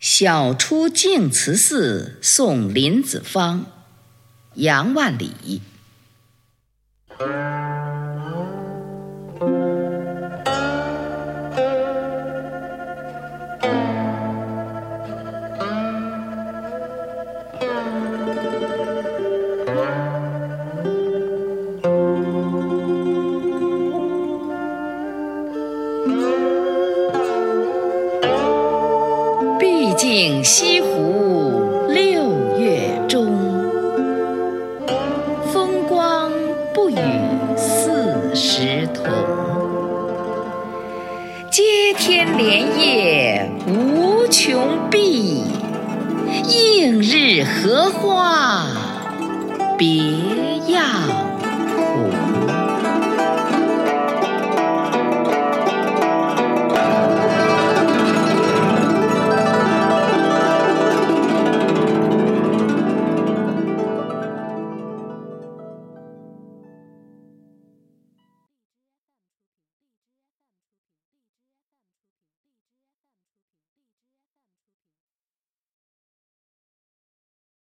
晓出净慈寺送林子方，杨万里。竟西湖六月中，风光不与四时同。接天莲叶无穷碧，映日荷花别样。